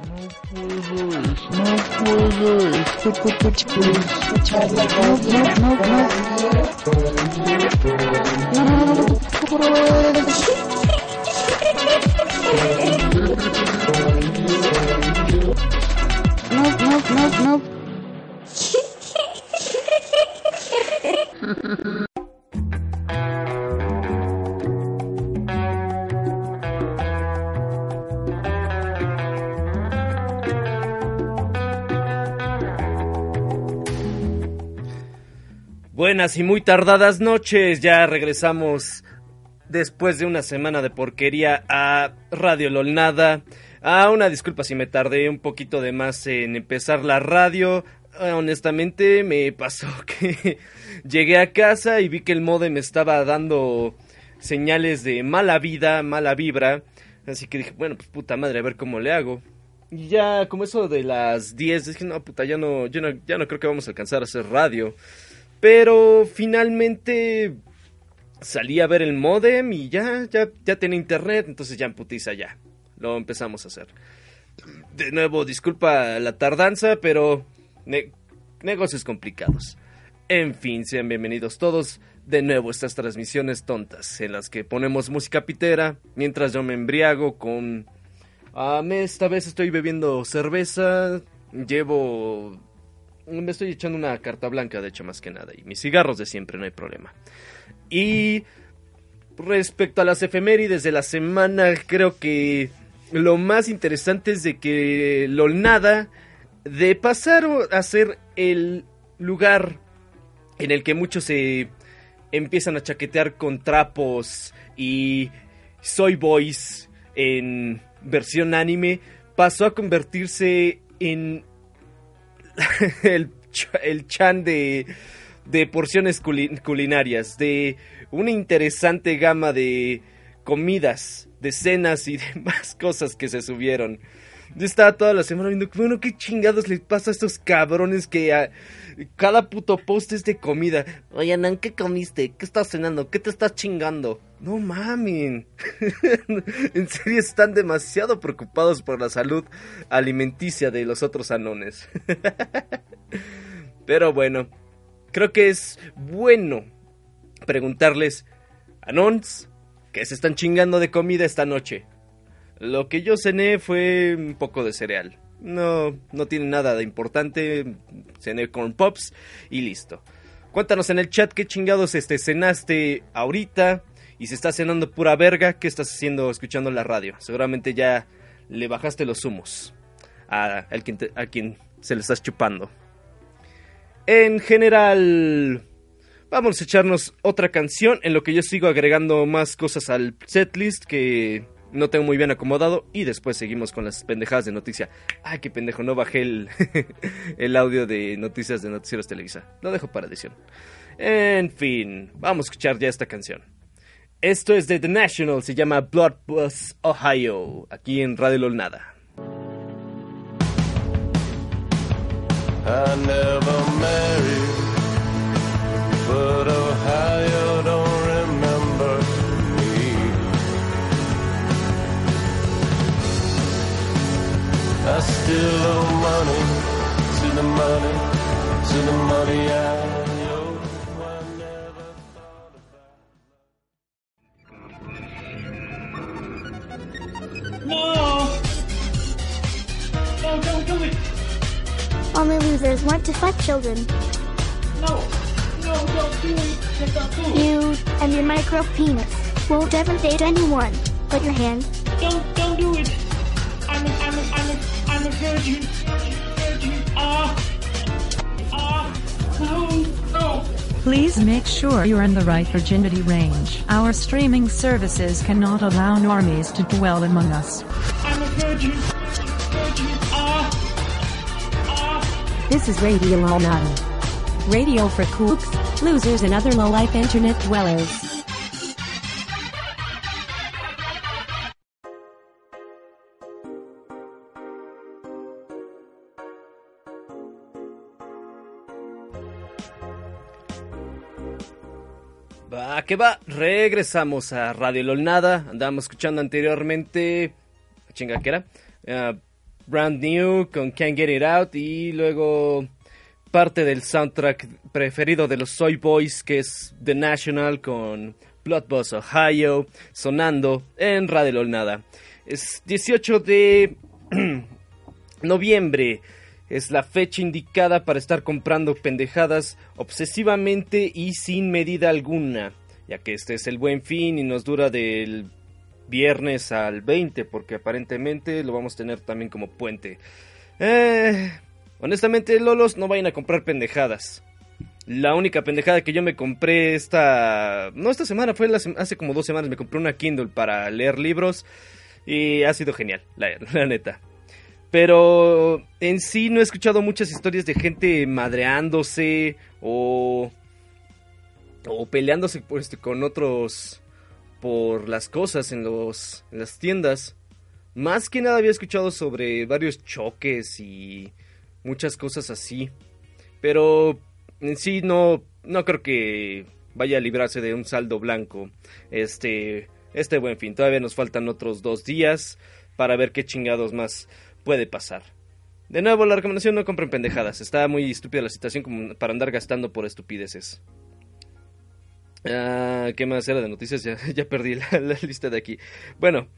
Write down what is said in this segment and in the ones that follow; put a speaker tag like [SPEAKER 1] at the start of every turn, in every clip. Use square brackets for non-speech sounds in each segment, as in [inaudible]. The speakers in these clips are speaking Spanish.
[SPEAKER 1] Nope, nope, nope, quivers, [laughs] Buenas y muy tardadas noches, ya regresamos después de una semana de porquería a Radio Lolnada. Ah, una disculpa si me tardé un poquito de más en empezar la radio. Ah, honestamente me pasó [laughs] que llegué a casa y vi que el modem estaba dando señales de mala vida, mala vibra. Así que dije, bueno, pues puta madre, a ver cómo le hago. Y ya como eso de las 10, dije, no, puta, ya no, ya no, ya no creo que vamos a alcanzar a hacer radio. Pero finalmente salí a ver el modem y ya, ya, ya tenía internet, entonces ya en putiza ya. Lo empezamos a hacer. De nuevo, disculpa la tardanza, pero negocios complicados. En fin, sean bienvenidos todos de nuevo a estas transmisiones tontas en las que ponemos música pitera mientras yo me embriago con... Ah, esta vez estoy bebiendo cerveza, llevo me estoy echando una carta blanca, de hecho, más que nada. Y mis cigarros de siempre, no hay problema. Y respecto a las efemérides de la semana, creo que lo más interesante es de que Lolnada, de pasar a ser el lugar en el que muchos se empiezan a chaquetear con trapos y soy boys en versión anime, pasó a convertirse en [laughs] el, el chan de, de porciones culinarias, de una interesante gama de comidas, de cenas y [laughs] demás cosas que se subieron. Yo estaba toda la semana viendo, bueno, qué chingados les pasa a estos cabrones que a cada puto post es de comida. Oye, Nan, ¿qué comiste? ¿Qué estás cenando? ¿Qué te estás chingando? No mamen. [laughs] en serio están demasiado preocupados por la salud alimenticia de los otros anones. [laughs] Pero bueno, creo que es bueno preguntarles, Anons, ¿qué se están chingando de comida esta noche? Lo que yo cené fue un poco de cereal. No, no tiene nada de importante. Cené corn pops y listo. Cuéntanos en el chat qué chingados este cenaste ahorita y si estás cenando pura verga, ¿qué estás haciendo escuchando la radio? Seguramente ya le bajaste los humos a, quien, a quien se le estás chupando. En general, vamos a echarnos otra canción en lo que yo sigo agregando más cosas al setlist que no tengo muy bien acomodado y después seguimos con las pendejadas de noticia. Ay, qué pendejo, no bajé el, [laughs] el audio de noticias de Noticieros Televisa. Lo dejo para edición. En fin, vamos a escuchar ya esta canción. Esto es de The National, se llama Blood Bus Ohio, aquí en Radio Lolnada. I never married,
[SPEAKER 2] losers want to fuck children.
[SPEAKER 3] No! No, don't do it! Don't do it!
[SPEAKER 2] You and your micro penis won't ever date anyone. Put your hand.
[SPEAKER 3] Don't, don't do it! I'm a, I'm a, I'm a, I'm a virgin. Ah! Ah! No! No!
[SPEAKER 4] Please make sure you're in the right virginity range. Our streaming services cannot allow normies to dwell among us.
[SPEAKER 3] I'm a virgin. Virgin. Ah! Ah!
[SPEAKER 5] This is Radio Lolnada. Radio for kooks, losers, and other low-life internet dwellers.
[SPEAKER 1] Que va, regresamos a Radio Lolnada. Andábamos escuchando anteriormente. Chinga, ¿qué era? Ah, Brand New con Can't Get It Out y luego parte del soundtrack preferido de los Soy Boys que es The National con Blood Boss Ohio sonando en Radio Olnada. Es 18 de [clears throat] noviembre. Es la fecha indicada para estar comprando pendejadas obsesivamente y sin medida alguna, ya que este es el buen fin y nos dura del viernes al 20, porque aparentemente lo vamos a tener también como puente. Eh, honestamente, Lolos, no vayan a comprar pendejadas. La única pendejada que yo me compré esta... No esta semana, fue hace como dos semanas. Me compré una Kindle para leer libros y ha sido genial, la, [laughs] la neta. Pero en sí no he escuchado muchas historias de gente madreándose o, o peleándose por este, con otros por las cosas en, los, en las tiendas. Más que nada había escuchado sobre varios choques y muchas cosas así. Pero en sí no, no creo que vaya a librarse de un saldo blanco. Este, este buen fin. Todavía nos faltan otros dos días para ver qué chingados más puede pasar. De nuevo, la recomendación no compren pendejadas. Está muy estúpida la situación para andar gastando por estupideces. Ah, ¿Qué más era de noticias? Ya, [laughs] ya perdí la, la, lista de aquí. Bueno,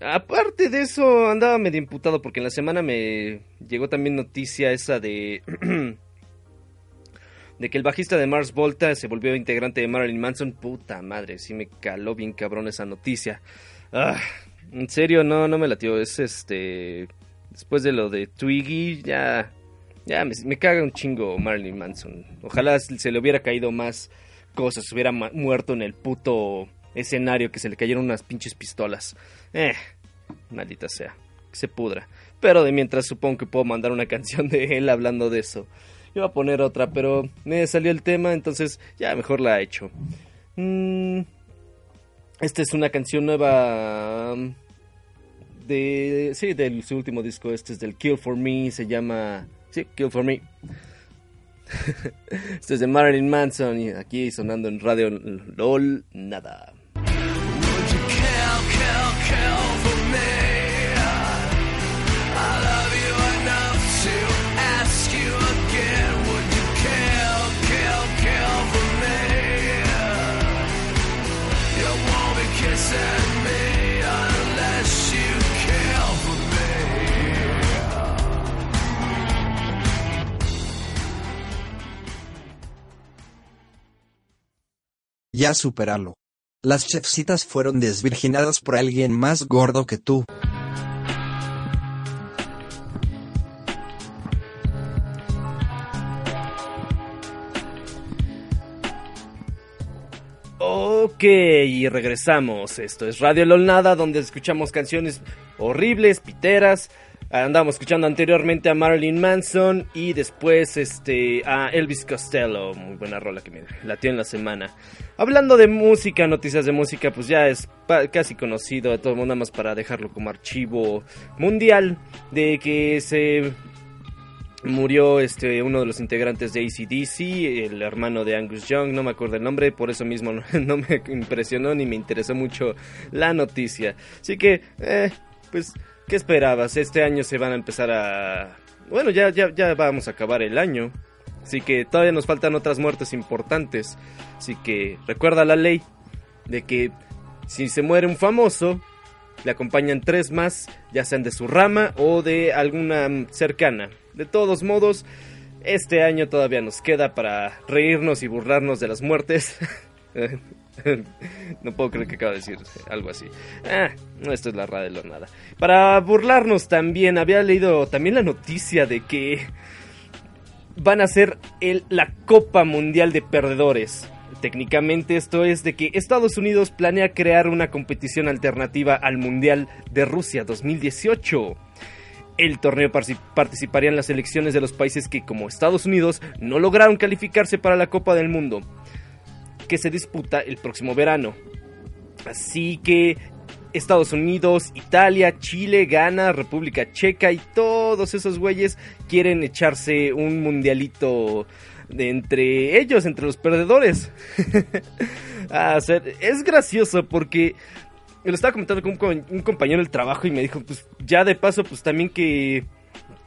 [SPEAKER 1] aparte de eso, andaba medio imputado porque en la semana me llegó también noticia esa de... [clears throat] de que el bajista de Mars Volta se volvió integrante de Marilyn Manson. Puta madre, sí me caló bien cabrón esa noticia. Ah, en serio, no, no me latió. Es este después de lo de Twiggy, ya, ya me, me, caga un chingo Marilyn Manson. Ojalá se le hubiera caído más cosas, hubiera muerto en el puto escenario que se le cayeron unas pinches pistolas. Eh, maldita sea, se pudra. Pero de mientras supongo que puedo mandar una [laughs] canción de él hablando de eso. Iba a poner otra, pero me salió el tema, entonces ya mejor la he hecho. Mm, esta es una canción nueva de sí, de su último disco, este es del Kill for Me, se llama sí, Kill for Me. [laughs] este es de Marilyn Manson y aquí sonando en Radio LOL nada.
[SPEAKER 6] Ya superalo. Las chefcitas fueron desvirginadas por alguien más gordo que tú.
[SPEAKER 1] Ok, y regresamos. Esto es Radio Lolnada, donde escuchamos canciones horribles, piteras. Andamos escuchando anteriormente a Marilyn Manson y después este a Elvis Costello, muy buena rola que me latió en la semana. Hablando de música, noticias de música, pues ya es casi conocido de todo el mundo, nada más para dejarlo como archivo mundial de que se murió este uno de los integrantes de ACDC, el hermano de Angus Young, no me acuerdo el nombre, por eso mismo no, [laughs] me impresionó ni me interesó mucho la noticia. Así que, eh, pues ¿Qué esperabas? Este año se van a empezar a... Bueno, ya, ya, ya vamos a acabar el año. Así que todavía nos faltan otras muertes importantes. Así que recuerda la ley de que si se muere un famoso, le acompañan tres más, ya sean de su rama o de alguna cercana. De todos modos, este año todavía nos queda para reírnos y burlarnos de las muertes. [laughs] [laughs] no puedo creer que acaba de decir algo así. Ah, esto es la radio nada. Para burlarnos también, había leído también la noticia de que van a el, la Copa Mundial de Perdedores. Técnicamente esto es de que Estados Unidos planea crear una competición alternativa al Mundial de Rusia 2018. El torneo participaría en las elecciones de los países que, como Estados Unidos, no lograron calificarse para la Copa del Mundo que se disputa el próximo verano. Así que Estados Unidos, Italia, Chile, Ghana, República Checa y todos esos güeyes quieren echarse un mundialito de entre ellos, entre los perdedores. [laughs] es gracioso porque lo estaba comentando con un, compañero del trabajo y me dijo, pues ya de paso, pues también que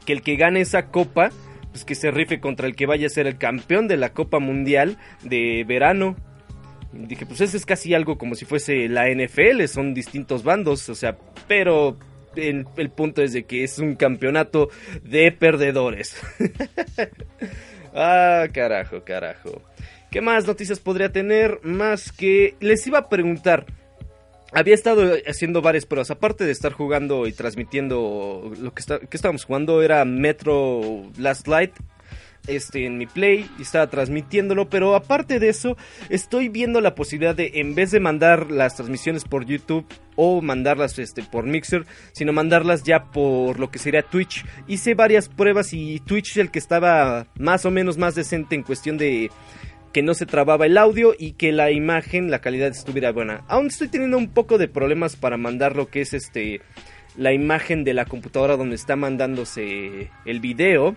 [SPEAKER 1] que el que gane esa copa, pues que se rife contra el que vaya a ser el campeón de la Copa Mundial de verano. Dije, pues eso es casi algo como si fuese la NFL, son distintos bandos, o sea, pero el, punto es de que es un campeonato de perdedores. [laughs] ah, carajo, carajo. ¿Qué más noticias podría tener? Más que les iba a preguntar. Había estado haciendo varias pruebas, aparte de estar jugando y transmitiendo lo que, está, que estábamos jugando era Metro Last Light este, en mi play y estaba transmitiéndolo, pero aparte de eso, estoy viendo la posibilidad de, en vez de mandar las transmisiones por YouTube o mandarlas este, por Mixer, sino mandarlas ya por lo que sería Twitch. Hice varias pruebas y Twitch es el que estaba más o menos más decente en cuestión de que no se trababa el audio y que la imagen, la calidad estuviera buena. Aún estoy teniendo un poco de problemas para mandar lo que es este la imagen de la computadora donde está mandándose el video.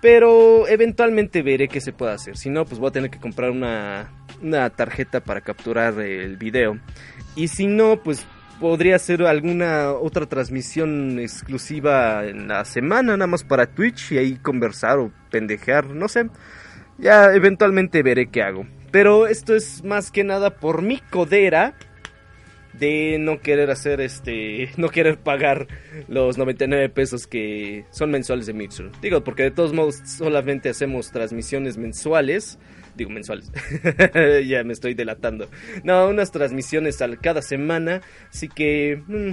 [SPEAKER 1] Pero eventualmente veré qué se puede hacer. Si no, pues voy a tener que comprar una, una tarjeta para capturar el video. Y si no, pues podría hacer alguna otra transmisión exclusiva en la semana, nada más para Twitch y ahí conversar o pendejear, no sé. Ya eventualmente veré qué hago. Pero esto es más que nada por mi codera de no querer hacer este, no querer pagar los 99 pesos que son mensuales de Mixer. Digo, porque de todos modos solamente hacemos transmisiones mensuales. Digo, mensuales. [laughs] ya me estoy delatando. No, unas transmisiones al, cada semana. Así que... mm,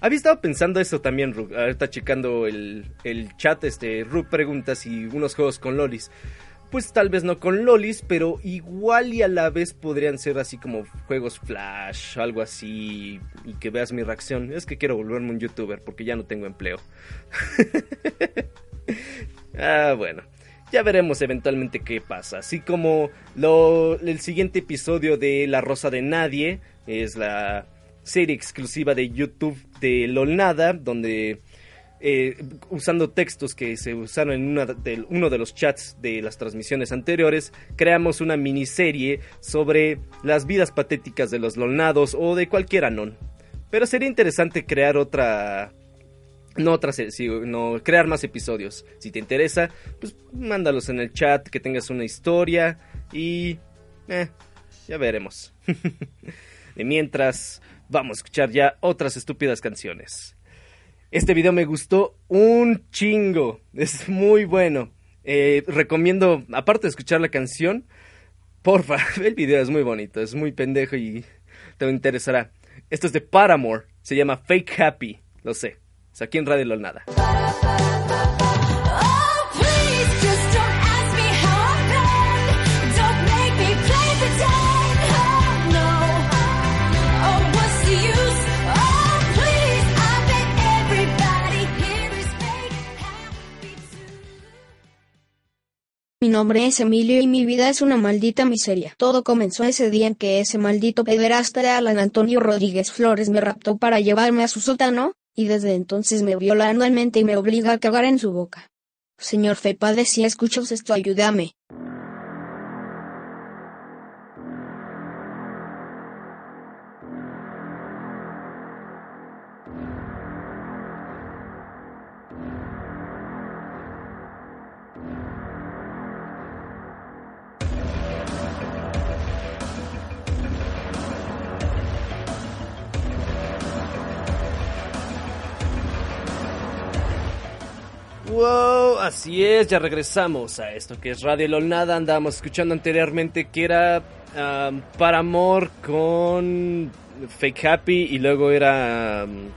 [SPEAKER 1] había estado pensando eso también, Ru. Ahorita checando el, el chat, este, Ru pregunta si unos juegos con lolis. Pues tal vez no con lolis, pero igual y a la vez podrían ser así como juegos flash, algo así, y que veas mi reacción. Es que quiero volverme un youtuber porque ya no tengo empleo. [laughs] ah, bueno. Ya veremos eventualmente qué pasa. Así como lo, el siguiente episodio de La Rosa de Nadie es la serie exclusiva de YouTube de Lolnada, donde eh, usando textos que se usaron en uno de los chats de las transmisiones anteriores, creamos una miniserie sobre las vidas patéticas de los Lolnados o de cualquier anon. Pero sería interesante crear otra no otra serie, sí, no crear más episodios. Si te interesa, pues mándalos en el chat, que tengas una historia y eh, ya veremos. [laughs] de mientras, vamos a escuchar ya otras estúpidas canciones. Este video me gustó un chingo, [laughs] es muy bueno. Eh, recomiendo, aparte de escuchar la canción, porfa, [laughs] el video es muy bonito, es muy pendejo y te interesará. Esto es de Paramore, se llama Fake Happy, lo sé. Es aquí en Radio LOL Nada.
[SPEAKER 7] Mi nombre es Emilio y mi vida es una maldita miseria. Todo comenzó ese día en que ese maldito pederasta de Alan Antonio Rodríguez Flores me raptó para llevarme a su sótano, y desde entonces me viola anualmente y me obliga a cagar en su boca. Señor Fe Padre, si escuchas esto, ayúdame.
[SPEAKER 1] Así es, ya regresamos a esto que es Radio LOL Nada. Andábamos escuchando anteriormente que era um, Paramore con Fake Happy y luego era... um,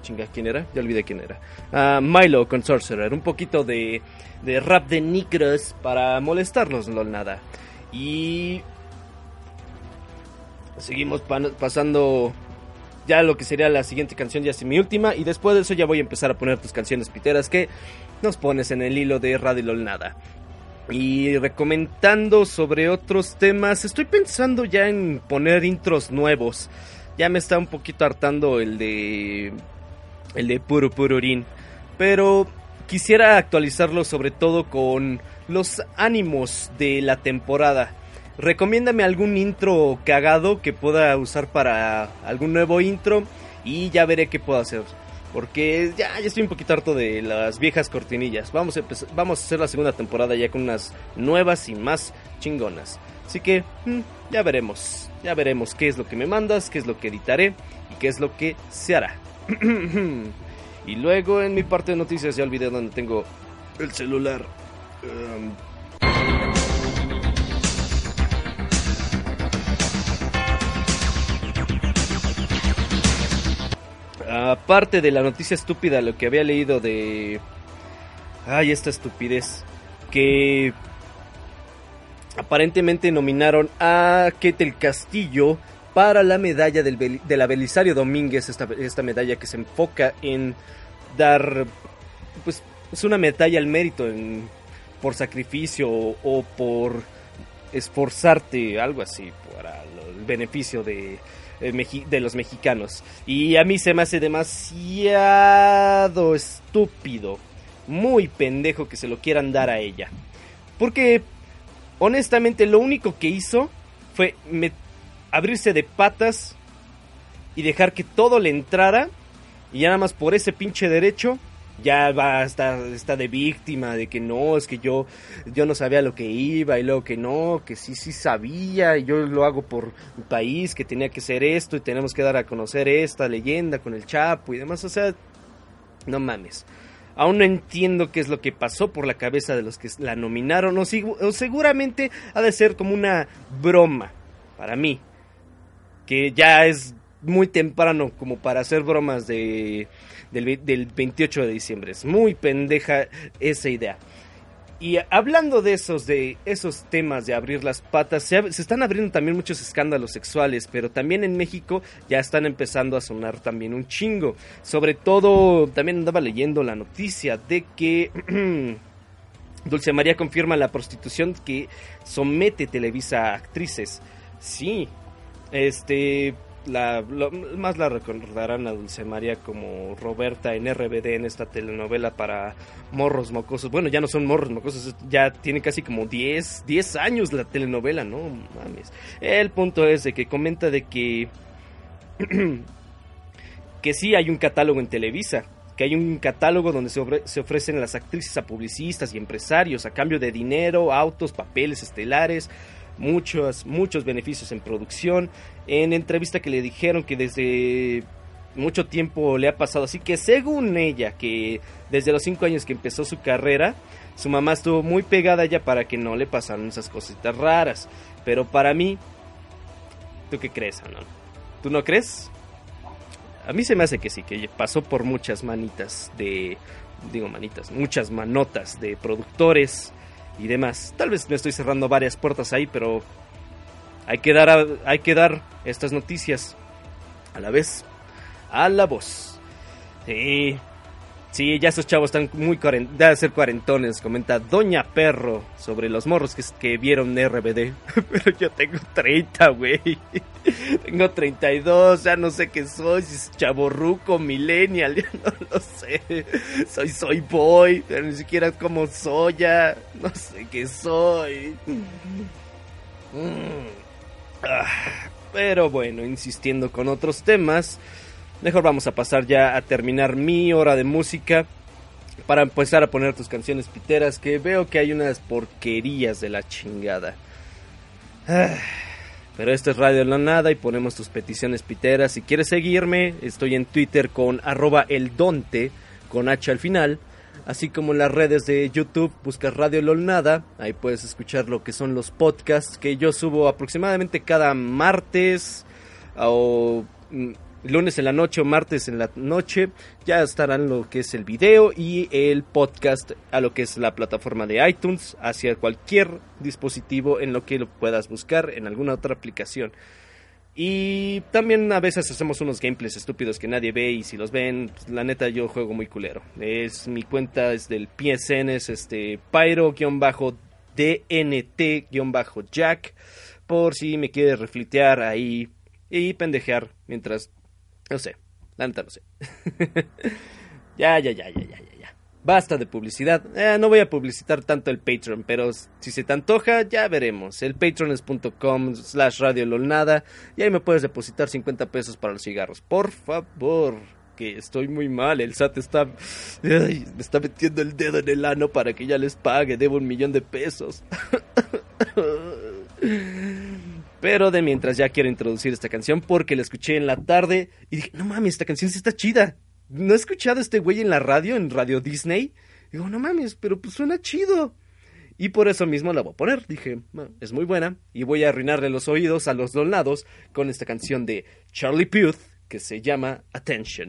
[SPEAKER 1] chinga, ¿quién era? Ya olvidé quién era. Ah, Milo con Sorcerer. Un poquito de, de rap de Nicros para molestarnos, LOL Nada. Y... Seguimos pasando ya lo que sería la siguiente canción, ya es mi última. Y después de eso ya voy a empezar a poner tus canciones piteras que nos pones en el hilo de Radio Nada. Y recomendando sobre otros temas, estoy pensando ya en poner intros nuevos. Ya me está un poquito hartando el de. El de Puro. Pero quisiera actualizarlo sobre todo con los ánimos de la temporada. Recomiéndame algún intro cagado que pueda usar para algún nuevo intro y ya veré qué puedo hacer. Porque ya, estoy un poquito harto de las viejas cortinillas. Vamos a, vamos a hacer la segunda temporada ya con unas nuevas y más chingonas. Así que mm, ya veremos. Ya veremos qué es lo que me mandas, qué es lo que editaré y qué es lo que se hará. [clears throat] y luego en mi parte de noticias ya olvidé dónde tengo el celular. Um, Aparte de la noticia estúpida, lo que había leído de... Ay, esta estupidez. Que aparentemente nominaron a Ketel Castillo para la medalla del, de la Belisario Domínguez, esta, esta medalla que se enfoca en dar, pues, es una medalla al mérito por sacrificio o, por esforzarte, algo así, para el beneficio de, de los mexicanos. Y a mí se me hace demasiado estúpido, muy pendejo que se lo quieran dar a ella. Porque, honestamente, lo único que hizo fue abrirse de patas y dejar que todo le entrara. Y ya nada más por ese pinche derecho, ya va, está, está de víctima, de que no, es que yo, yo no sabía lo que iba, y luego que no, que sí, sí sabía, y yo lo hago por mi país, que tenía que ser esto, y tenemos que dar a conocer esta leyenda con el Chapo y demás, o sea, no mames. Aún no entiendo qué es lo que pasó por la cabeza de los que la nominaron, o seguramente ha de ser como una broma para mí, que ya es muy temprano como para hacer bromas de, del, del 28 de diciembre. Es muy pendeja esa idea. Y hablando de esos, de esos temas de abrir las patas, se, se están abriendo también muchos escándalos sexuales, pero también en México ya están empezando a sonar también un chingo. Sobre todo, también andaba leyendo la noticia de que [clears throat] Dulce María confirma la prostitución que somete Televisa a actrices. Sí, este, la, más la recordarán a Dulce María como Roberta en RBD en esta telenovela para morros mocosos. Bueno, ya no son morros mocosos, ya tiene casi como 10, 10 años la telenovela, no mames. El punto es de que comenta de que [clears throat] que sí hay un catálogo en Televisa, que hay un catálogo donde se, se ofrecen las actrices a publicistas y empresarios a cambio de dinero, autos, papeles estelares, muchos, muchos beneficios en producción. En entrevista que le dijeron que desde mucho tiempo le ha pasado así, que según ella, que desde los cinco años que empezó su carrera, su mamá estuvo muy pegada a ella para que no le pasaran esas cositas raras. Pero para mí, ¿tú qué crees, Anon? ¿Tú no crees? A mí se me hace que sí, que pasó por muchas manitas de, digo manitas, muchas manotas de productores y demás. Tal vez me estoy cerrando varias puertas ahí, pero hay que dar, a- hay que dar estas noticias a la vez, a la voz. Sí, sí, ya esos chavos están muy cuaren- debe ser cuarentones, comenta Doña Perro sobre los morros que, vieron RBD. [laughs] pero yo tengo 30, güey. [laughs] Tengo 32, ya no sé qué soy, si chaborruco, millennial, [laughs] ya no lo sé. Soy soy boy, pero ni siquiera como soy ya, no sé qué soy. Mm. Ah, Pero bueno, insistiendo con otros temas, mejor vamos a pasar ya a terminar mi hora de música para empezar a poner tus canciones piteras que veo que hay unas porquerías de la chingada. Ah. Pero esto es Radio La Nada y ponemos tus peticiones piteras. Si quieres seguirme, estoy en Twitter con arroba eldonte, con H al final. Así como en las redes de YouTube, buscas Radio Lolnada. Ahí puedes escuchar lo que son los podcasts que yo subo aproximadamente cada martes o mm, lunes en la noche o martes en la noche. Ya estarán lo que es el video y el podcast a lo que es la plataforma de iTunes hacia cualquier dispositivo en lo que lo puedas buscar en alguna otra aplicación. Y también a veces hacemos unos gameplays estúpidos que nadie ve y si los ven, pues, la neta yo juego muy culero. Es mi cuenta es del PSN, es este Pyro-DNT-Jack por si me quieres reflitear ahí y pendejear mientras no sé, la neta no sé. [laughs] ya, ya, ya, ya, ya, ya, ya. Basta de publicidad. Eh, no voy a publicitar tanto el Patreon, pero si se te antoja, ya veremos. El patreon es punto com slash radio lolnada y ahí me puedes depositar 50 pesos para los cigarros. Por favor. que estoy muy mal. El SAT está, me está metiendo el dedo en el ano para que ya les pague. Debo un millón de pesos. [laughs] Pero de mientras ya quiero introducir esta canción porque la escuché en la tarde y dije, no mames, esta canción sí está chida. No he escuchado a este güey en la radio, en Radio Disney. Digo, no mames, pero pues suena chido. Y por eso mismo la voy a poner. Dije, "Ah, es muy buena. Y voy a arruinarle los oídos a los donados con esta canción de Charlie Puth que se llama Attention.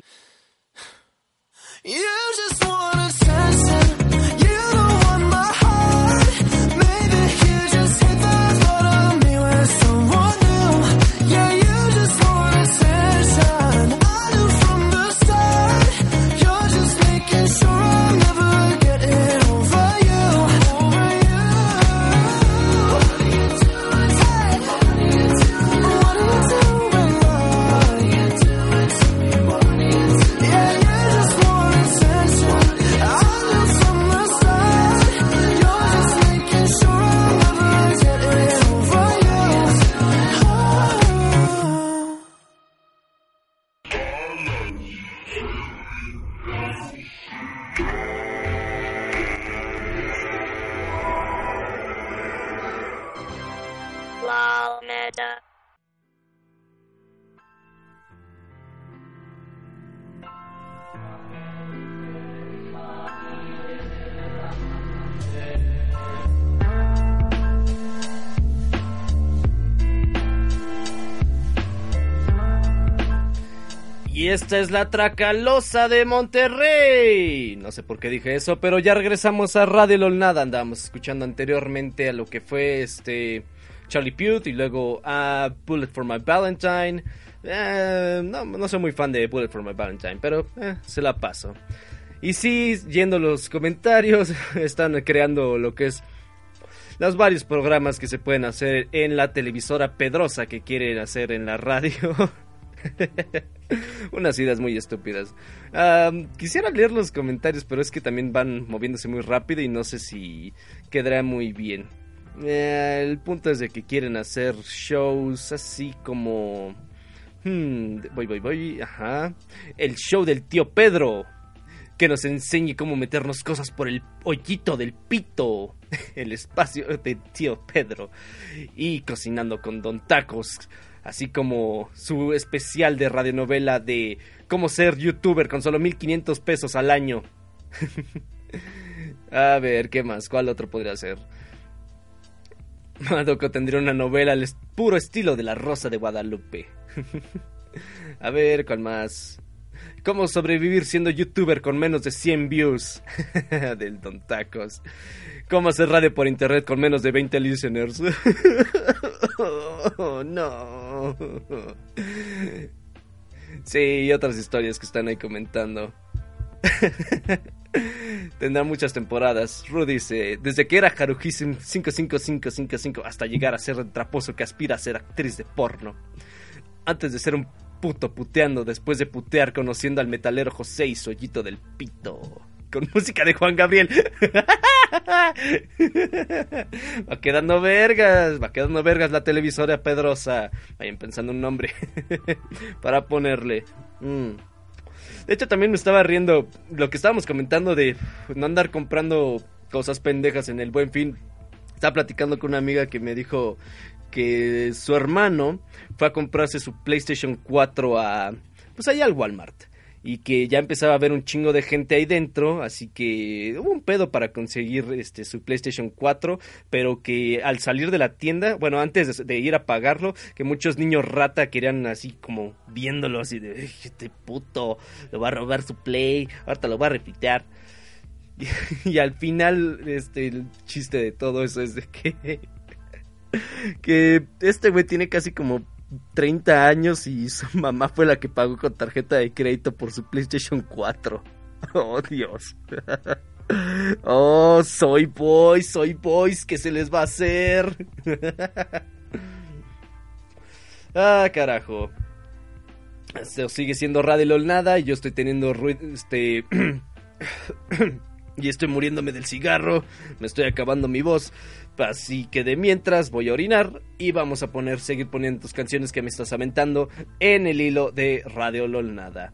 [SPEAKER 1] Y esta es la Tracalosa de Monterrey. No sé por qué dije eso, pero ya regresamos a Radio Lolnada. Andábamos escuchando anteriormente a lo que fue este Charlie Puth y luego a Bullet for My Valentine. Eh, no, no soy muy fan de Bullet for My Valentine, pero eh, se la paso. Y sí, yendo los comentarios, [laughs] están creando lo que es los varios programas que se pueden hacer en la televisora Pedrosa que quieren hacer en la radio. [laughs] [laughs] Unas ideas muy estúpidas. Quisiera leer los comentarios, pero es que también van moviéndose muy rápido y no sé si quedará muy bien. Eh, el punto es de que quieren hacer shows así como... Hmm, voy, voy, voy. Ajá. El show del tío Pedro. Que nos enseñe cómo meternos cosas por el hoyito del pito. [laughs] El espacio del tío Pedro. Y cocinando con Don Tacos así como su especial de radionovela de cómo ser youtuber con solo 1500 pesos al año. [laughs] A ver, ¿qué más? ¿Cuál otro podría ser? Madoco tendría una novela al puro estilo de La Rosa de Guadalupe. [laughs] A ver, ¿cuál más? ¿Cómo sobrevivir siendo youtuber con menos de 100 views? [laughs] Del Don Tacos. ¿Cómo hacer radio por internet con menos de 20 listeners? Oh, [laughs] no. Sí, y otras historias que están ahí comentando. [laughs] Tendrá muchas temporadas. Ru dice, desde que era Haruhisim 55555 hasta llegar a ser el traposo que aspira a ser actriz de porno. Antes de ser un puto puteando, después de putear conociendo al metalero José y Sollito del Pito. Con [laughs] música de Juan Gabriel. [laughs] va quedando vergas, va quedando vergas la televisora Pedrosa. Vayan pensando un nombre [laughs] para ponerle. Mm. De hecho, también me estaba riendo lo que estábamos comentando de no andar comprando cosas pendejas en el buen fin. Estaba platicando con una amiga que me dijo que su hermano fue a comprarse su PlayStation 4 a. Pues allá al Walmart. Y que ya empezaba a haber un chingo de gente ahí dentro. Así que hubo un pedo para conseguir este su PlayStation 4. Pero que al salir de la tienda, bueno, antes de, ir a pagarlo, que muchos niños rata querían así como viéndolo así de "Ey, este puto, le va a robar su play, ahorita lo va a refitear. Y, [laughs] y al final, este, el chiste de todo eso es de que [laughs] que este güey tiene casi como 30 años y su [laughs] mamá fue la que pagó con tarjeta de crédito por su PlayStation 4. [laughs] Oh, Dios. Oh, soy boys, soy boys, ¿qué se les va a hacer? Ah, carajo. Esto sigue siendo Radio LOL nada y yo estoy teniendo ruido, este... [clears throat] [coughs] y estoy muriéndome del cigarro, me estoy acabando mi voz. Así que de mientras voy a orinar y vamos a poner, seguir poniendo tus canciones que me estás aventando en el hilo de Radio LOL Nada.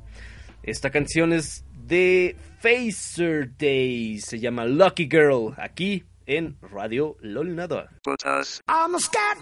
[SPEAKER 1] Esta canción es de Phaser Days, se llama Lucky Girl, aquí en Radio LOL
[SPEAKER 8] I'm a scat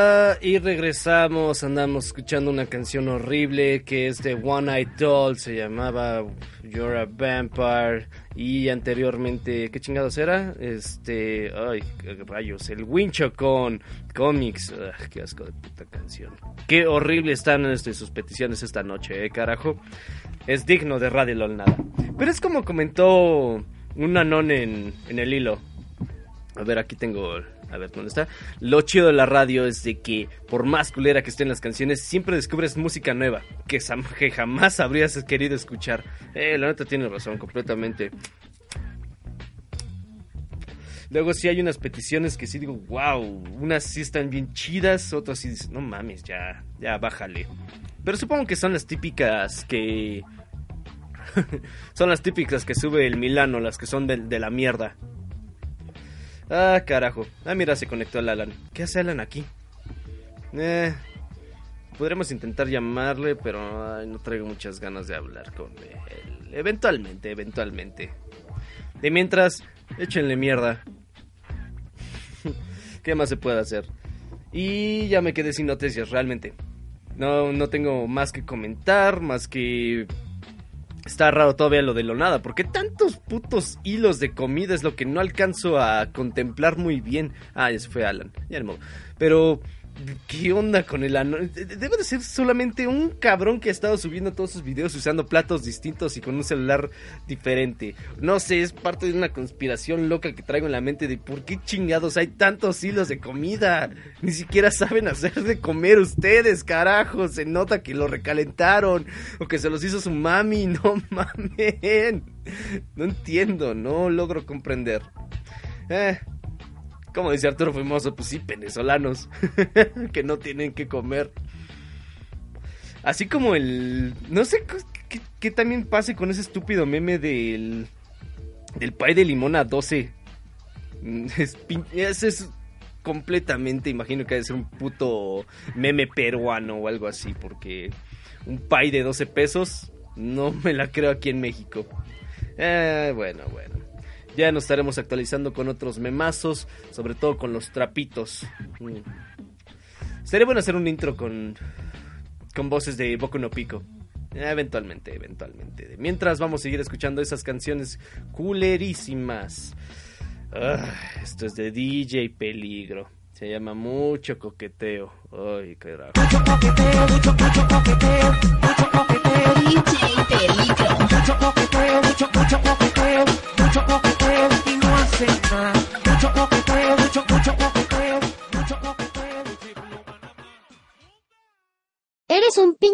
[SPEAKER 1] Y regresamos, andamos escuchando una canción horrible que es de One Eye Doll, se llamaba You're a Vampire y anteriormente, ¿qué chingados era? Este, ay, rayos, el Wincho con cómics, Ah, qué asco de puta canción. Qué horrible están este, sus peticiones esta noche, eh, carajo. Es digno de Radio LOL nada. Pero es como comentó un anón en, en el hilo. A ver, aquí tengo. A ver, ¿dónde está? Lo chido de la radio es de que, por más culera que estén las canciones, siempre descubres música nueva que, jamás habrías querido escuchar. Eh, la neta tiene razón, completamente. Luego sí hay unas peticiones que sí digo, wow, unas sí están bien chidas, otras sí dices, no mames, ya, ya bájale. Pero supongo que son las típicas que... [laughs] son las típicas que sube el Milano, las que son de la mierda. Ah, carajo. Ah, mira, se conectó el Alan. ¿Qué hace Alan aquí? Eh, podremos intentar llamarle, pero no traigo muchas ganas de hablar con él. Eventualmente, eventualmente. De mientras, échenle mierda. [laughs] ¿Qué más se puede hacer? Y ya me quedé sin noticias, realmente. No, no tengo más que comentar, más que... Está raro todavía lo de lo nada, porque tantos putos hilos de comida es lo que no alcanzo a contemplar muy bien. Ah, ya fue Alan, ya ni modo. Pero, ¿qué onda con el ano? De- de- Debe de ser solamente un cabrón que ha estado subiendo todos sus videos usando platos distintos y con un celular diferente. No sé, es parte de una conspiración loca que traigo en la mente de por qué chingados hay tantos hilos de comida. Ni siquiera saben hacer de comer ustedes, carajo. Se nota que lo recalentaron o que se los hizo su mami. [laughs] No mamen. No entiendo, no logro comprender. Eh, como dice Arturo Famoso, pues sí, venezolanos [laughs] que no tienen que comer. Así como el... No sé qué, también pase con ese estúpido meme del... Del pay de limón a 12. Mm, [laughs] Es, es completamente, imagino que debe ser un puto meme peruano o algo así, porque un pay de 12 pesos no me la creo aquí en México. Eh, bueno, bueno. Ya nos estaremos actualizando con otros memazos, sobre todo con los trapitos. Mm. Sería bueno hacer un intro con, con voces de Boku no Pico. Eventualmente, eventualmente. Mientras vamos a seguir escuchando esas canciones culerísimas. Ah, esto es de DJ Peligro. Se llama Mucho Coqueteo. Ay, carajo.
[SPEAKER 2] Eres un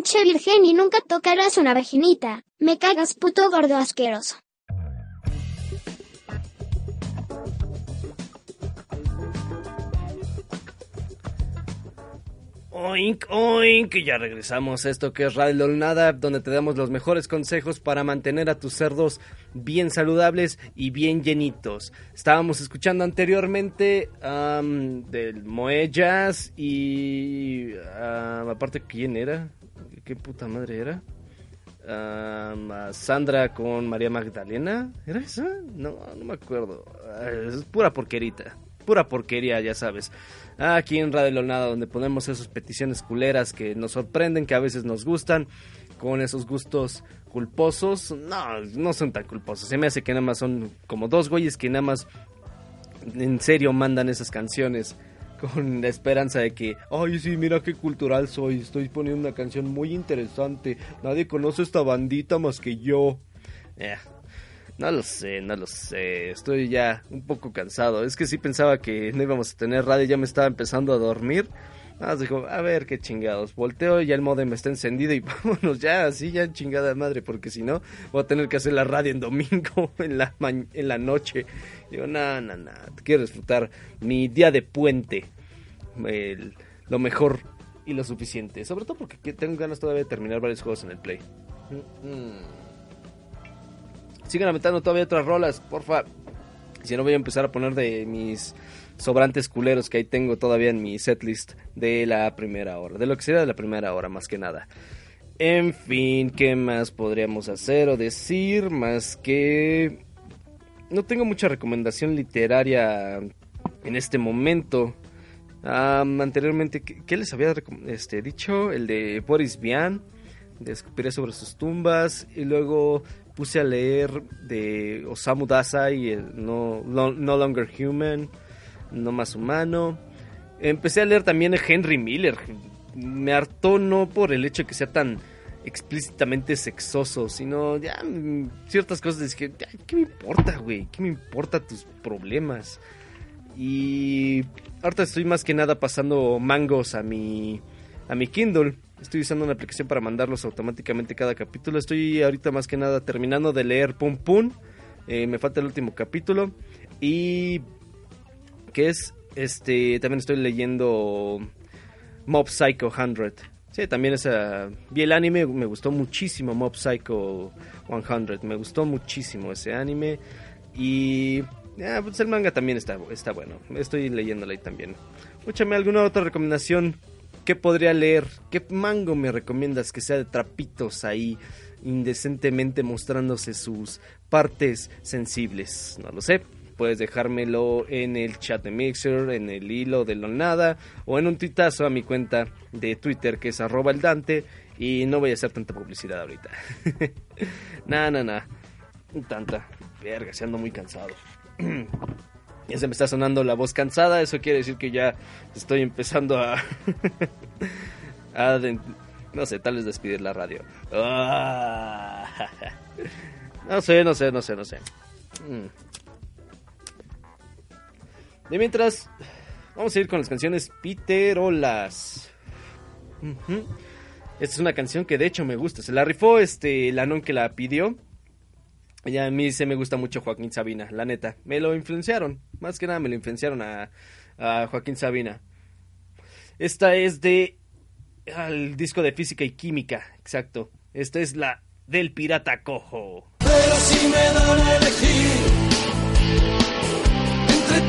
[SPEAKER 2] pinche virgen y nunca tocarás una vaginita. Me cagas puto gordo asqueroso.
[SPEAKER 1] Oink, oink, y ya regresamos a esto que es Radio Nada, donde te damos los mejores consejos para mantener a tus cerdos bien saludables y bien llenitos. Estábamos escuchando anteriormente del Moe Jazz y am, aparte, ¿quién era? ¿Qué puta madre era? Am, a Sandra con María Magdalena, ¿era esa? No, no me acuerdo. Ah, Es pura porquerita, pura porquería, ya sabes. Aquí en Radio Lonada, donde ponemos esas peticiones culeras que nos sorprenden, que a veces nos gustan, con esos gustos culposos. No, no son tan culposos. Se me hace que nada más son como dos güeyes que nada más en serio mandan esas canciones con la esperanza de que, ay, sí, mira qué cultural soy, estoy poniendo una canción muy interesante, nadie conoce esta bandita más que yo. Eh. No lo sé, no lo sé. Estoy ya un poco cansado. Es que sí pensaba que no íbamos a tener radio. Ya me estaba empezando a dormir. Más dijo, a ver qué chingados. Volteo y ya el modem está encendido y [laughs] vámonos ya, así ya chingada madre. Porque si no, voy a tener que hacer la radio en domingo, [laughs] en la, en la noche. Digo, no, no, no. Quiero disfrutar mi día de puente. Lo mejor y lo suficiente. Sobre todo porque que- tengo ganas todavía de terminar varios juegos en el Play. Mm, mm. Sigan aventando todavía otras rolas, porfa. Si no voy a empezar a poner de mis sobrantes culeros que ahí tengo todavía en mi setlist de la primera hora. De lo que sea de la primera hora, más que nada. En fin, ¿qué más podríamos hacer o decir? Más que... No tengo mucha recomendación literaria en este momento. Am, anteriormente, ¿qué, les había este, dicho? El de Boris Vian, de Escupiré sobre sus tumbas. Y luego puse a leer de Osamu Dazai, el no, no, No Longer Human, No Más Humano. Empecé a leer también a Henry Miller. Me hartó no por el hecho de que sea tan explícitamente sexoso, sino ya mm, ciertas cosas que, "Ay, ¿qué me importa, güey? ¿Qué me importa tus problemas? Y ahorita estoy más que nada pasando mangos a mi a mi Kindle. Estoy usando una aplicación para mandarlos automáticamente cada capítulo. Estoy ahorita más que nada terminando de leer Pum Pum. Eh, me falta el último capítulo. Y que es este también estoy leyendo Mob Psycho 100. Sí, también esa vi el anime, me gustó muchísimo Mob Psycho 100, me gustó muchísimo ese anime y ah, pues el manga también está está bueno. Estoy leyéndolo ahí también. Escúchame alguna otra recomendación ¿Qué podría leer? ¿Qué mango me recomiendas que sea de trapitos ahí, indecentemente mostrándose sus partes sensibles? No lo sé. Puedes dejármelo en el chat de Mixer, en el hilo de lo nada, o en un tuitazo a mi cuenta de Twitter que es arroba el Dante. Y no voy a hacer tanta publicidad ahorita. [laughs] nah, nah, nah. Tanta. Verga, se ando muy cansado. [clears throat] Ya se me está sonando la voz cansada, eso quiere decir que ya estoy empezando a... [laughs] a no sé, tal vez despedir la radio. Ah. [laughs] No sé, no sé, no sé, no sé. De mientras, vamos a ir con las canciones Piterolas. Ujú. Esta es una canción que de hecho me gusta. Se la rifó este Lanón que la pidió. Y a mí se me gusta mucho Joaquín Sabina, la neta. Me lo influenciaron. Más que nada me lo influenciaron a, Joaquín Sabina. Esta es de. Al disco de física y química, exacto. Esta es la del pirata cojo.
[SPEAKER 8] Pero si me dan elegir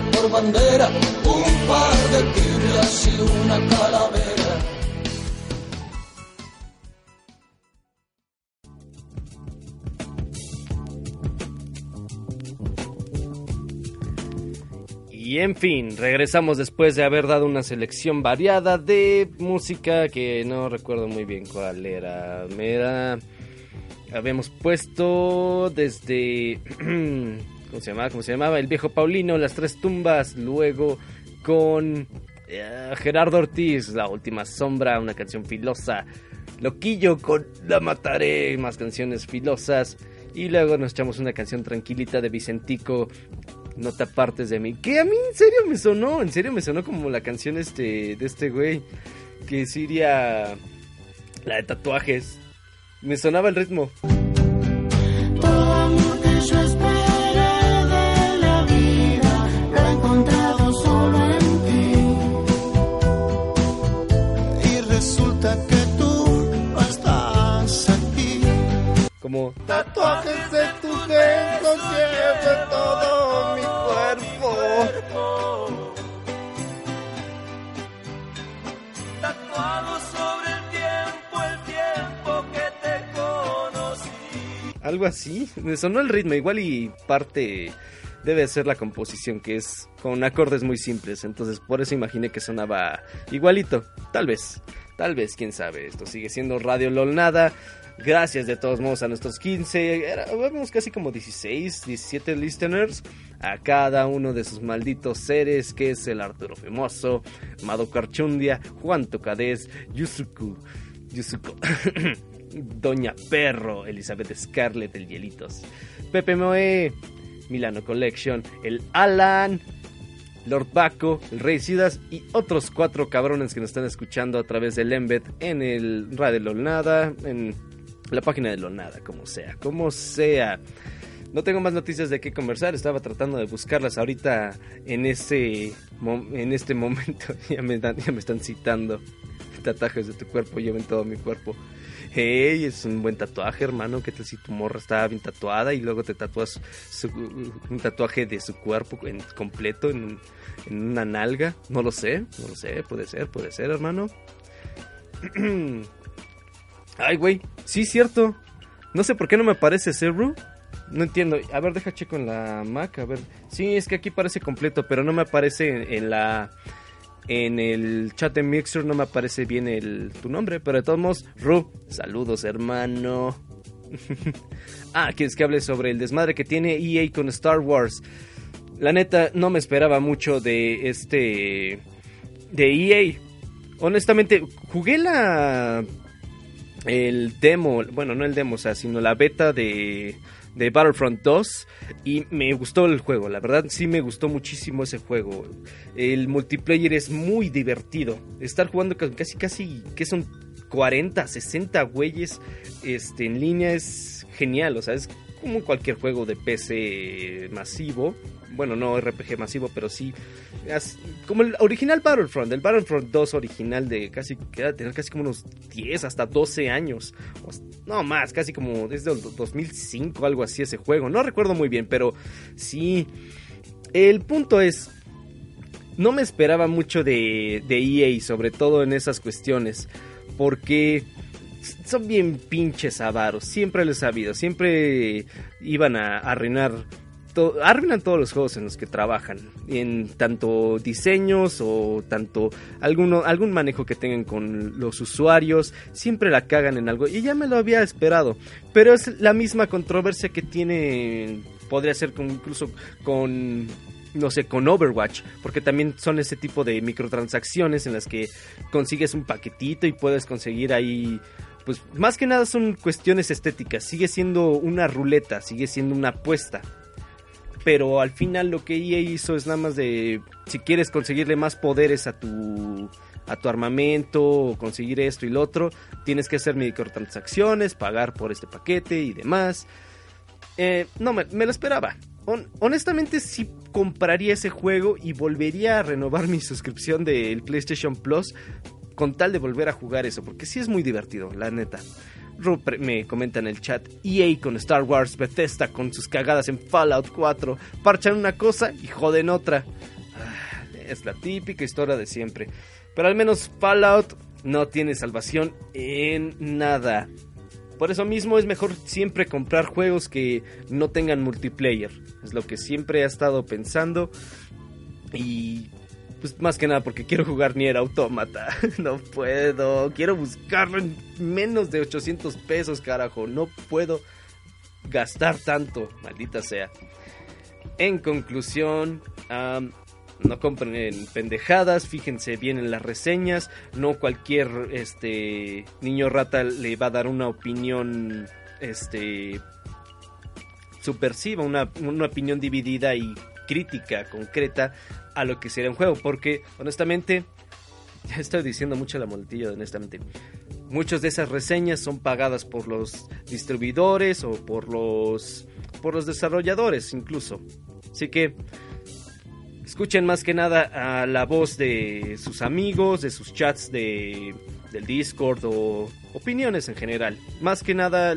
[SPEAKER 8] por bandera un par de tibias y una calavera.
[SPEAKER 1] Y en fin, regresamos después de haber dado una selección variada de música que no recuerdo muy bien cuál era. Me. Habíamos puesto desde. [clears throat] ¿Cómo se llamaba? ¿Cómo se llamaba? El viejo Paulino, Las Tres Tumbas. Luego con eh, Gerardo Ortiz, La Última Sombra, una canción filosa. Loquillo con La Mataré, más canciones filosas. Y luego nos echamos una canción tranquilita de Vicentico, No te apartes de mí. Que a mí en serio me sonó, en serio me sonó como la canción este de este güey. Que sería la de tatuajes. Me sonaba el ritmo. Como
[SPEAKER 8] Tatuajes de todo mi cuerpo.
[SPEAKER 3] Tatuado sobre el tiempo, el tiempo que te conocí.
[SPEAKER 1] algo así. Me sonó el ritmo, igual y parte debe ser la composición, que es con acordes muy simples. Entonces, por eso imaginé que sonaba igualito. Tal vez, tal vez, quién sabe. Esto sigue siendo Radio LOL Nada. Gracias de todos modos a nuestros 15, era, éramos casi como 16, 17 listeners. A cada uno de sus malditos seres, que es el Arturo Femoso, Mado Carchundia, Juan Tocadez, Yusuku, Yusuko, [coughs] Doña Perro, Elizabeth Scarlett, el Hielitos, Pepe Moe, Milano Collection, el Alan, Lord Paco, el Rey Sidas y otros cuatro cabrones que nos están escuchando a través del Embed en el Radio Lolnada, en la página de Lolnada, como sea, como sea. No tengo más noticias de qué conversar, estaba tratando de buscarlas ahorita en ese en este momento. [laughs] ya, me dan- ya me están citando tatuajes de tu cuerpo, yo en todo mi cuerpo. Hey, es un buen tatuaje, hermano. ¿Qué tal si tu morra está bien tatuada y luego te tatúas su- un tatuaje de su cuerpo en, completo en, en una nalga? No lo sé, no lo sé. Puede ser, puede ser, hermano. [clears throat] Ay, güey. Sí, cierto. No sé por qué no me aparece Zero. No entiendo. A ver, deja checo en la Mac. A ver. Sí, es que aquí parece completo, pero no me aparece en, en la. En el chat de Mixer no me aparece bien el, tu nombre, pero de todos modos, Ru, saludos hermano. [laughs] ah, ¿quieres que hable sobre el desmadre que tiene EA con Star Wars? La neta, no me esperaba mucho de este... De EA. Honestamente, jugué la... El demo, bueno, no el demo, o sea, sino la beta de, de Battlefront 2 y me gustó el juego, la verdad sí me gustó muchísimo ese juego. El multiplayer es muy divertido. Estar jugando casi casi que son 40, 60 güeyes este en línea es genial, o sea, es como cualquier juego de PC masivo. Bueno, no RPG masivo, pero sí como el original Battlefront, el Battlefront 2 original de casi que tener casi como unos 10 hasta 12 años. No más, casi como desde el 2005 algo así ese juego. No recuerdo muy bien, pero sí el punto es no me esperaba mucho de, de EA, sobre todo en esas cuestiones, porque son bien pinches avaros, siempre les ha habido, siempre iban a arruinar, arruinan todos los juegos en los que trabajan, en tanto diseños o tanto alguno, algún manejo que tengan con los usuarios, siempre la cagan en algo, y ya me lo había esperado, pero es la misma controversia que tiene, podría ser con- incluso con no sé, con Overwatch, porque también son ese tipo de microtransacciones en las que consigues un paquetito y puedes conseguir ahí, pues más que nada son cuestiones estéticas, sigue siendo una ruleta, sigue siendo una apuesta. Pero al final lo que EA hizo es nada más de, si quieres conseguirle más poderes a tu, a tu armamento, o conseguir esto y lo otro, tienes que hacer microtransacciones, pagar por este paquete y demás. Eh, no, me, lo esperaba. Hon- honestamente sí compraría ese juego y volvería a renovar mi [laughs] suscripción del PlayStation Plus con tal de volver a jugar eso, porque sí es muy divertido, la neta. Ru pre- me comenta en el chat, EA con Star Wars, Bethesda con sus cagadas en Fallout 4, parchan una cosa y joden otra. Ah, es la típica historia de siempre. Pero al menos Fallout no tiene salvación en nada. Por eso mismo es mejor siempre comprar juegos que no tengan multiplayer. Es lo que siempre he estado pensando. Y pues más que nada porque quiero jugar Nier Automata. [laughs] No puedo. Quiero buscarlo en menos de 800 pesos, carajo. No puedo gastar tanto. Maldita sea. En conclusión, no compren en pendejadas, fíjense bien en las reseñas, no cualquier este niño rata le va a dar una opinión este subversiva, una, una opinión dividida y crítica concreta a lo que sería un juego, porque honestamente [laughs] ya estoy diciendo mucho la moletilla, honestamente. Muchas de esas reseñas son pagadas por los distribuidores o por los por los desarrolladores incluso. Así que escuchen más que nada a la voz de sus amigos, de sus chats de del Discord o opiniones en general. Más que nada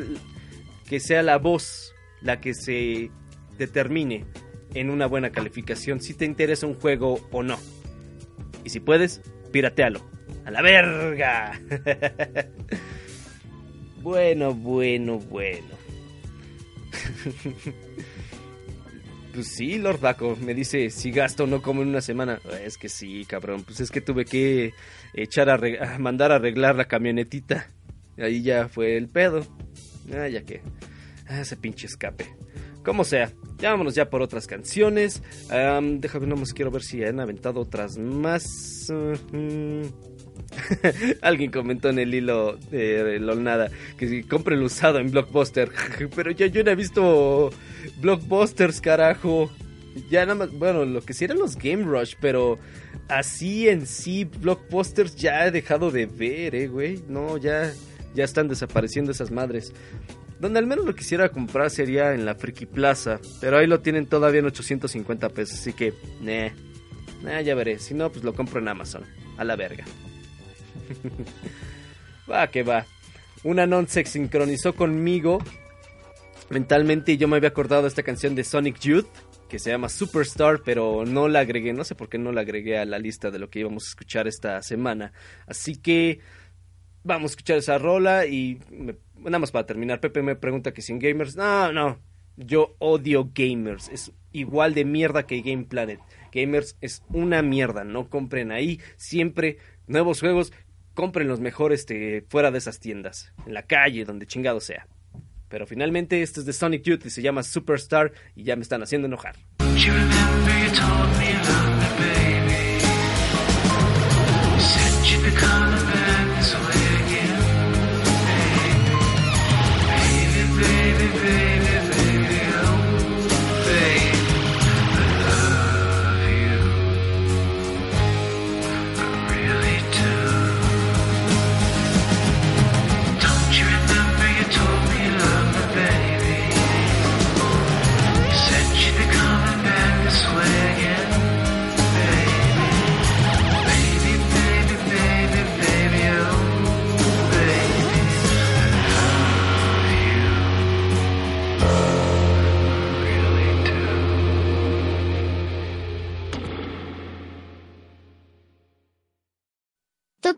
[SPEAKER 1] que sea la voz la que se determine en una buena calificación si te interesa un juego o no. Y si puedes, piratealo. ¡A la verga! [laughs] bueno, bueno, bueno. [laughs] Pues sí, Lord Baco, me dice si gasto no como en una semana. Es que sí, cabrón, pues es que tuve que echar a mandar a arreglar la camionetita. Ahí ya fue el pedo. Ah, ya que. Ah, ese pinche escape. Como sea, ya vámonos ya por otras canciones. Am, déjame nomás quiero ver si han aventado otras más. [laughs] Alguien comentó en el hilo de Lolnada que si compre el usado en Blockbuster. [laughs] Pero ya yo no he visto Blockbusters, carajo. Ya nada más, bueno, lo que sí eran los Game Rush, pero así en sí, Blockbusters ya he dejado de ver, eh, güey. No, ya, ya están desapareciendo esas madres. Donde al menos lo quisiera comprar sería en la Friki Plaza, pero ahí lo tienen todavía en 850 pesos, así que, nah, nah, ya veré. Si no, pues lo compro en Amazon, a la verga. [laughs] va que va. Una non se sincronizó conmigo mentalmente y yo me había acordado de esta canción de Sonic Youth que se llama Superstar, pero no la agregué, no sé por qué no la agregué a la lista de lo que íbamos a escuchar esta semana. Así que vamos a escuchar esa rola y me- nada más para terminar, Pepe me pregunta que sin gamers, no, no, yo odio gamers, es igual de mierda que Game Planet. Gamers es una mierda, no compren ahí, siempre nuevos juegos, compren los mejores este, fuera de esas tiendas, en la calle, donde chingado sea. Pero finalmente este es de Sonic Youth y se llama Superstar y ya me están haciendo enojar.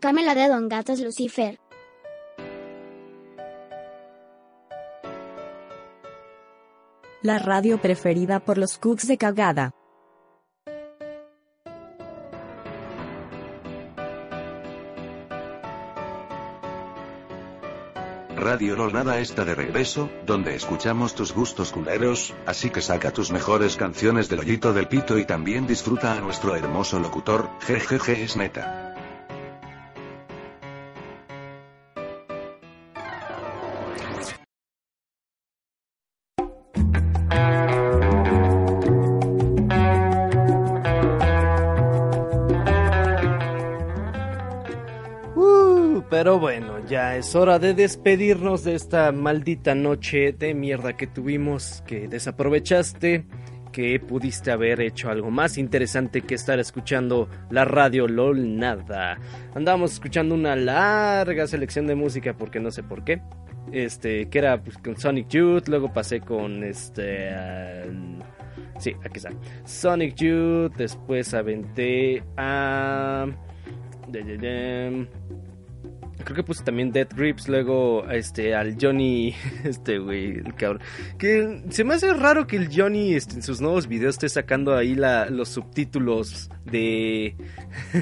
[SPEAKER 2] Tócame la de Don Gatos Lucifer.
[SPEAKER 5] La radio preferida por los cooks de cagada.
[SPEAKER 9] Radio Lolnada está de regreso, donde escuchamos tus gustos culeros, así que saca tus mejores canciones del hoyito del pito y también disfruta a nuestro hermoso locutor, jejeje es neta.
[SPEAKER 1] Es hora de despedirnos de esta maldita noche de mierda que tuvimos, que desaprovechaste, que pudiste haber hecho algo más interesante que estar escuchando la radio LOL nada. Andamos escuchando una larga selección de música porque no sé por qué. Este, que era pues, con Sonic Youth, luego pasé con este... ah, sí, aquí está. Sonic Youth, después aventé a... de- Creo que puse también Dead Grips, luego este al Johnny, [laughs] este güey, el cabrón. Que se me hace raro que el Johnny este, en sus nuevos videos esté sacando ahí la, los subtítulos de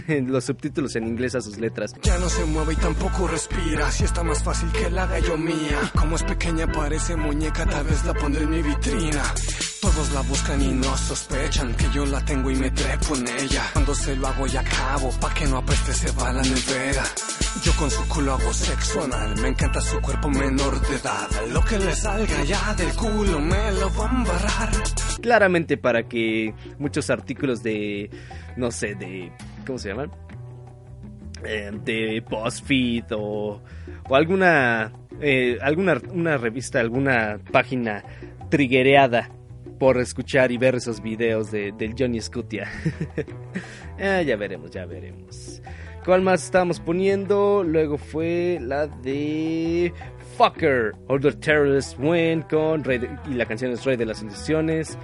[SPEAKER 1] [laughs] los subtítulos en inglés a sus letras.
[SPEAKER 8] Ya no se mueve y tampoco respira. Si está más fácil que la yo mía. Y como es pequeña, parece muñeca, tal vez la pondré en mi vitrina. Todos la buscan y no sospechan que yo la tengo y me trepo en ella. Cuando se lo hago y acabo, pa' que no apeste se va a la nevera. Yo con su culo hago sexo anal, me encanta su cuerpo menor de edad. Lo que le salga ya del culo me lo va a embarrar.
[SPEAKER 1] Claramente para que muchos artículos de, no sé, de, ¿cómo se llaman? Eh, de BuzzFeed o, o alguna, eh, alguna una revista, alguna página triguereada por escuchar y ver esos videos de, del Johnny Scutia. [laughs] Eh, ya veremos, ya veremos. ¿Cuál más estábamos poniendo? Luego fue la de Fucker, All the Terrorists Win con Rey y la canción es Rey de las Ilusiones.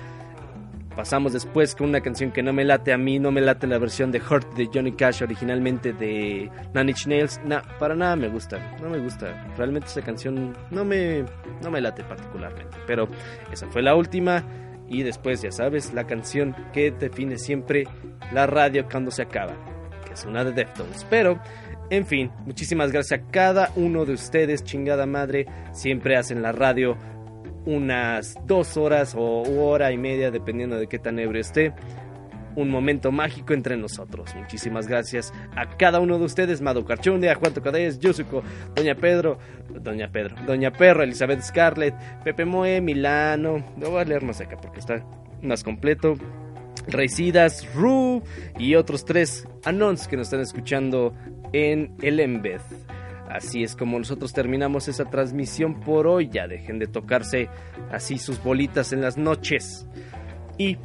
[SPEAKER 1] Pasamos después con una canción que no me late a mí, no me late la versión de Hurt de Johnny Cash originalmente de Nine Nails. No, para nada me gusta, no me gusta. Realmente esa canción no me, no me late particularmente. Pero esa fue la última. Y después, ya sabes, la canción que define siempre la radio cuando se acaba, que es una de Deftones. Pero, en fin, muchísimas gracias a cada uno de ustedes, chingada madre. Siempre hacen la radio unas dos horas o hora y media, dependiendo de qué tan ebrio esté. Un momento mágico entre nosotros. Muchísimas gracias a cada uno de ustedes, Mado Carchunde, a Juan Tocadés, Yusuko, Doña Pedro, Doña Pedro, Doña Perro, Elizabeth Scarlett, Pepe Moe, Milano. Lo voy a leer más acá porque está más completo. Reisidas, Ru y otros tres anons que nos están escuchando en el Embed. Así es como nosotros terminamos esa transmisión por hoy. Ya dejen de tocarse así sus bolitas en las noches. Y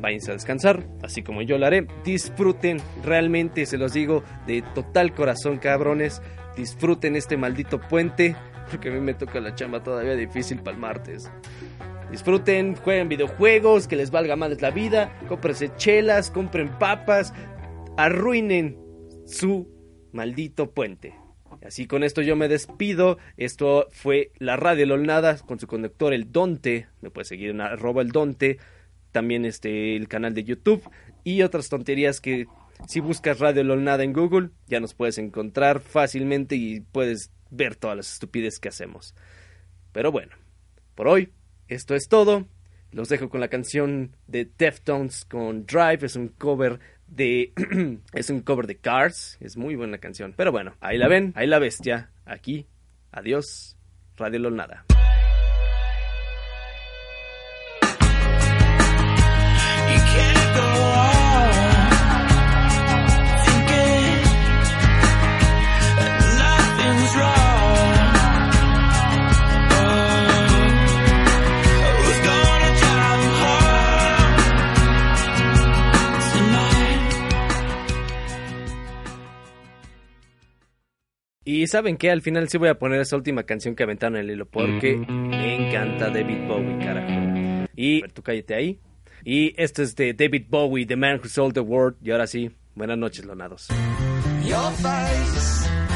[SPEAKER 1] váyanse a descansar, así como yo lo haré. Disfruten, realmente se los digo de total corazón, cabrones. Disfruten este maldito puente, porque a mí me toca la chamba todavía difícil para el martes. Disfruten, jueguen videojuegos, que les valga más la vida, cómprense chelas, compren papas, arruinen su maldito puente. Así con esto yo me despido. Esto fue la Radio Lolnada con su conductor el Donte. Me puedes seguir en arroba el Donte. También este, el canal de YouTube. Y otras tonterías que si buscas Radio Lolnada en Google ya nos puedes encontrar fácilmente y puedes ver todas las estupideces que hacemos. Pero bueno, por hoy esto es todo. Los dejo con la canción de Deftones con Drive. Es un cover de. [clears throat] es un cover de Cars. Es muy buena canción. Pero bueno, ahí la ven, ahí la bestia. Aquí. Adiós. Radio Lolnada. Y saben que al final sí voy a poner esa última canción que aventaron en el hilo porque me encanta David Bowie, carajo. Y tú cállate ahí. Y esto es de David Bowie, The Man Who Sold the World. Y ahora sí, buenas noches, lonados.
[SPEAKER 8] Your face